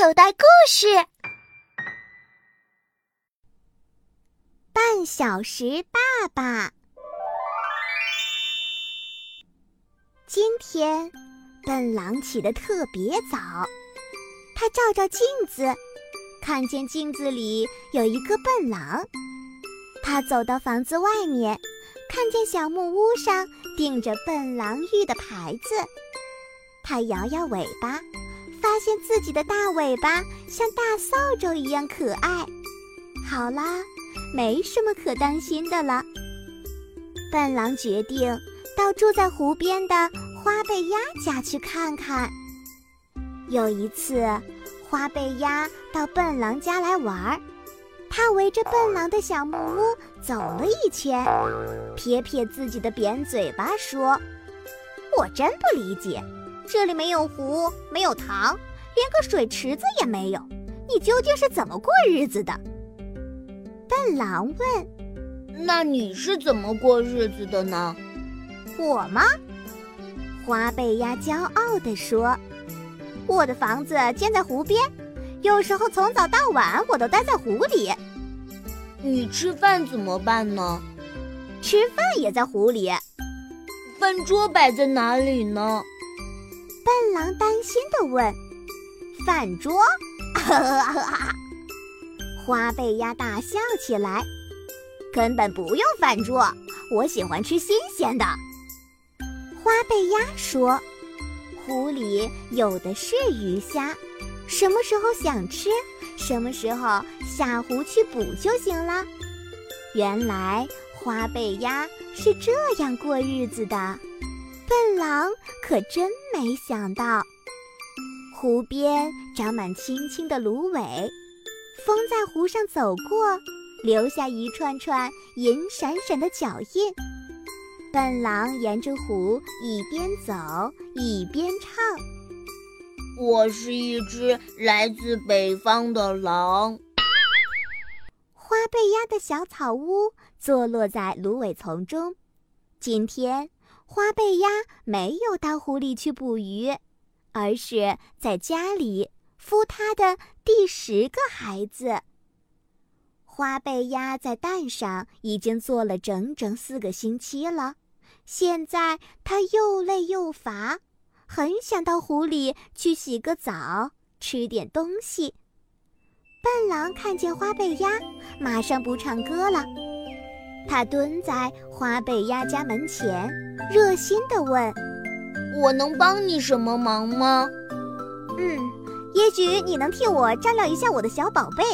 口袋故事：半小时爸爸。今天，笨狼起得特别早。他照照镜子，看见镜子里有一个笨狼。他走到房子外面，看见小木屋上钉着“笨狼浴”的牌子。他摇摇尾巴。发现自己的大尾巴像大扫帚一样可爱。好啦，没什么可担心的了。笨狼决定到住在湖边的花背鸭家去看看。有一次，花背鸭到笨狼家来玩儿，它围着笨狼的小木屋走了一圈，撇撇自己的扁嘴巴说：“我真不理解。”这里没有湖，没有塘，连个水池子也没有。你究竟是怎么过日子的？笨狼问。那你是怎么过日子的呢？我吗？花背鸭骄傲地说：“我的房子建在湖边，有时候从早到晚我都待在湖里。”你吃饭怎么办呢？吃饭也在湖里。饭桌摆在哪里呢？笨狼担心地问：“饭桌？”花背鸭大笑起来：“根本不用饭桌，我喜欢吃新鲜的。”花背鸭说：“湖里有的是鱼虾，什么时候想吃，什么时候下湖去捕就行了。”原来花背鸭是这样过日子的。笨狼可真没想到，湖边长满青青的芦苇，风在湖上走过，留下一串串银闪闪的脚印。笨狼沿着湖一边走一边唱：“我是一只来自北方的狼。”花背鸭的小草屋坐落在芦苇丛中，今天。花背鸭没有到湖里去捕鱼，而是在家里孵它的第十个孩子。花背鸭在蛋上已经坐了整整四个星期了，现在它又累又乏，很想到湖里去洗个澡，吃点东西。笨狼看见花背鸭，马上不唱歌了。他蹲在花背鸭家门前，热心地问：“我能帮你什么忙吗？”“嗯，也许你能替我照料一下我的小宝贝。”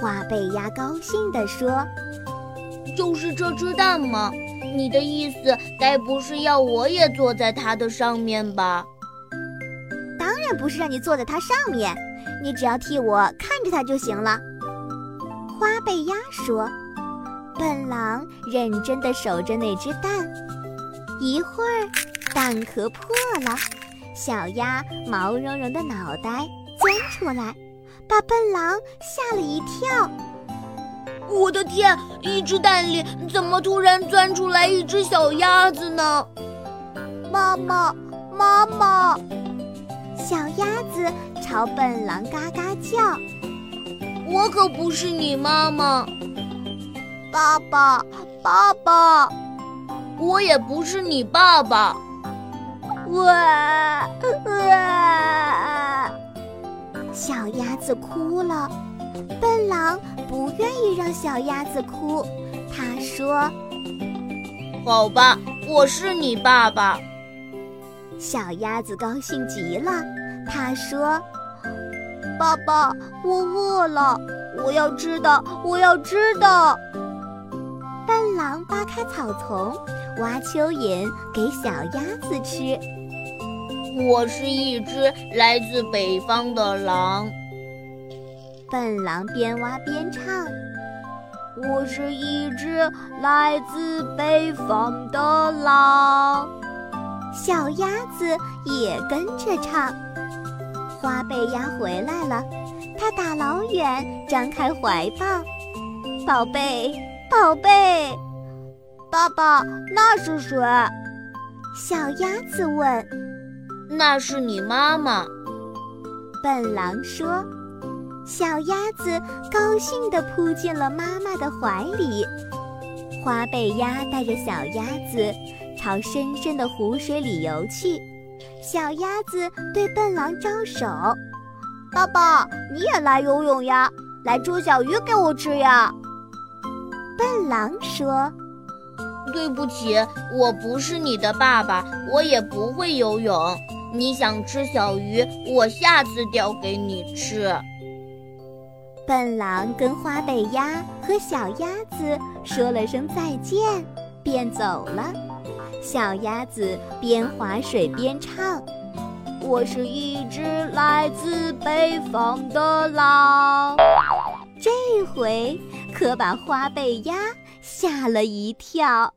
花背鸭高兴地说：“就是这只蛋吗？你的意思该不是要我也坐在它的上面吧？”“当然不是让你坐在它上面，你只要替我看着它就行了。”花背鸭说。笨狼认真地守着那只蛋，一会儿，蛋壳破了，小鸭毛茸茸的脑袋钻出来，把笨狼吓了一跳。我的天！一只蛋里怎么突然钻出来一只小鸭子呢？妈妈，妈妈！小鸭子朝笨狼嘎嘎叫。我可不是你妈妈。爸爸，爸爸，我也不是你爸爸。哇哇！小鸭子哭了。笨狼不愿意让小鸭子哭，他说：“好吧，我是你爸爸。”小鸭子高兴极了，他说：“爸爸，我饿了，我要吃的，我要知道。”笨狼扒开草丛，挖蚯蚓给小鸭子吃。我是一只来自北方的狼。笨狼边挖边唱：“我是一只来自北方的狼。”小鸭子也跟着唱。花背鸭回来了，它打老远张开怀抱，宝贝。宝贝，爸爸，那是谁？小鸭子问。那是你妈妈。笨狼说。小鸭子高兴地扑进了妈妈的怀里。花背鸭带着小鸭子朝深深的湖水里游去。小鸭子对笨狼招手：“爸爸，你也来游泳呀？来捉小鱼给我吃呀？”笨狼说：“对不起，我不是你的爸爸，我也不会游泳。你想吃小鱼，我下次钓给你吃。”笨狼跟花背鸭和小鸭子说了声再见，便走了。小鸭子边划水边唱：“我是一只来自北方的狼。”这回可把花背鸭吓了一跳。